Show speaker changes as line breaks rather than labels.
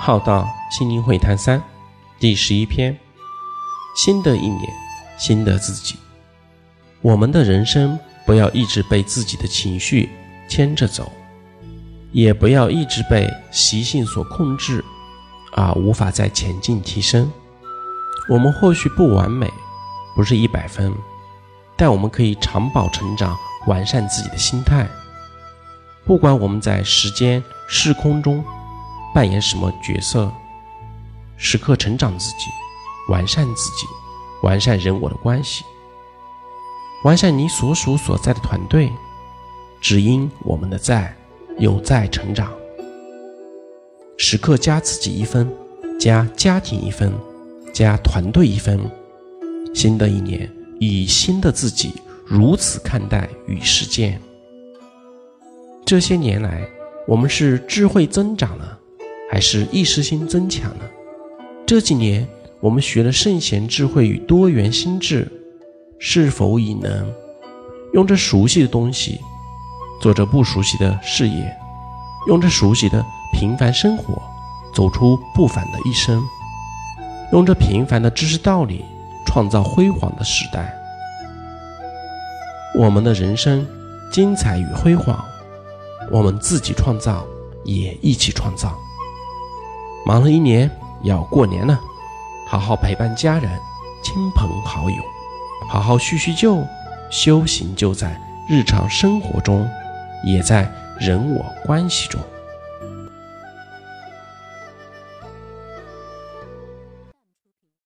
浩道心灵会谈三第十一篇：新的一年，新的自己。我们的人生不要一直被自己的情绪牵着走，也不要一直被习性所控制，而无法再前进提升。我们或许不完美，不是一百分，但我们可以长保成长，完善自己的心态。不管我们在时间、时空中。扮演什么角色？时刻成长自己，完善自己，完善人我的关系，完善你所属所在的团队。只因我们的在，有在成长。时刻加自己一分，加家庭一分，加团队一分。新的一年，以新的自己如此看待与实践。这些年来，我们是智慧增长了。还是意识心增强了。这几年，我们学了圣贤智慧与多元心智，是否已能用这熟悉的东西做着不熟悉的事业，用这熟悉的平凡生活走出不凡的一生，用这平凡的知识道理创造辉煌的时代？我们的人生精彩与辉煌，我们自己创造，也一起创造。忙了一年，要过年了，好好陪伴家人、亲朋好友，好好叙叙旧。修行就在日常生活中，也在人我关系中。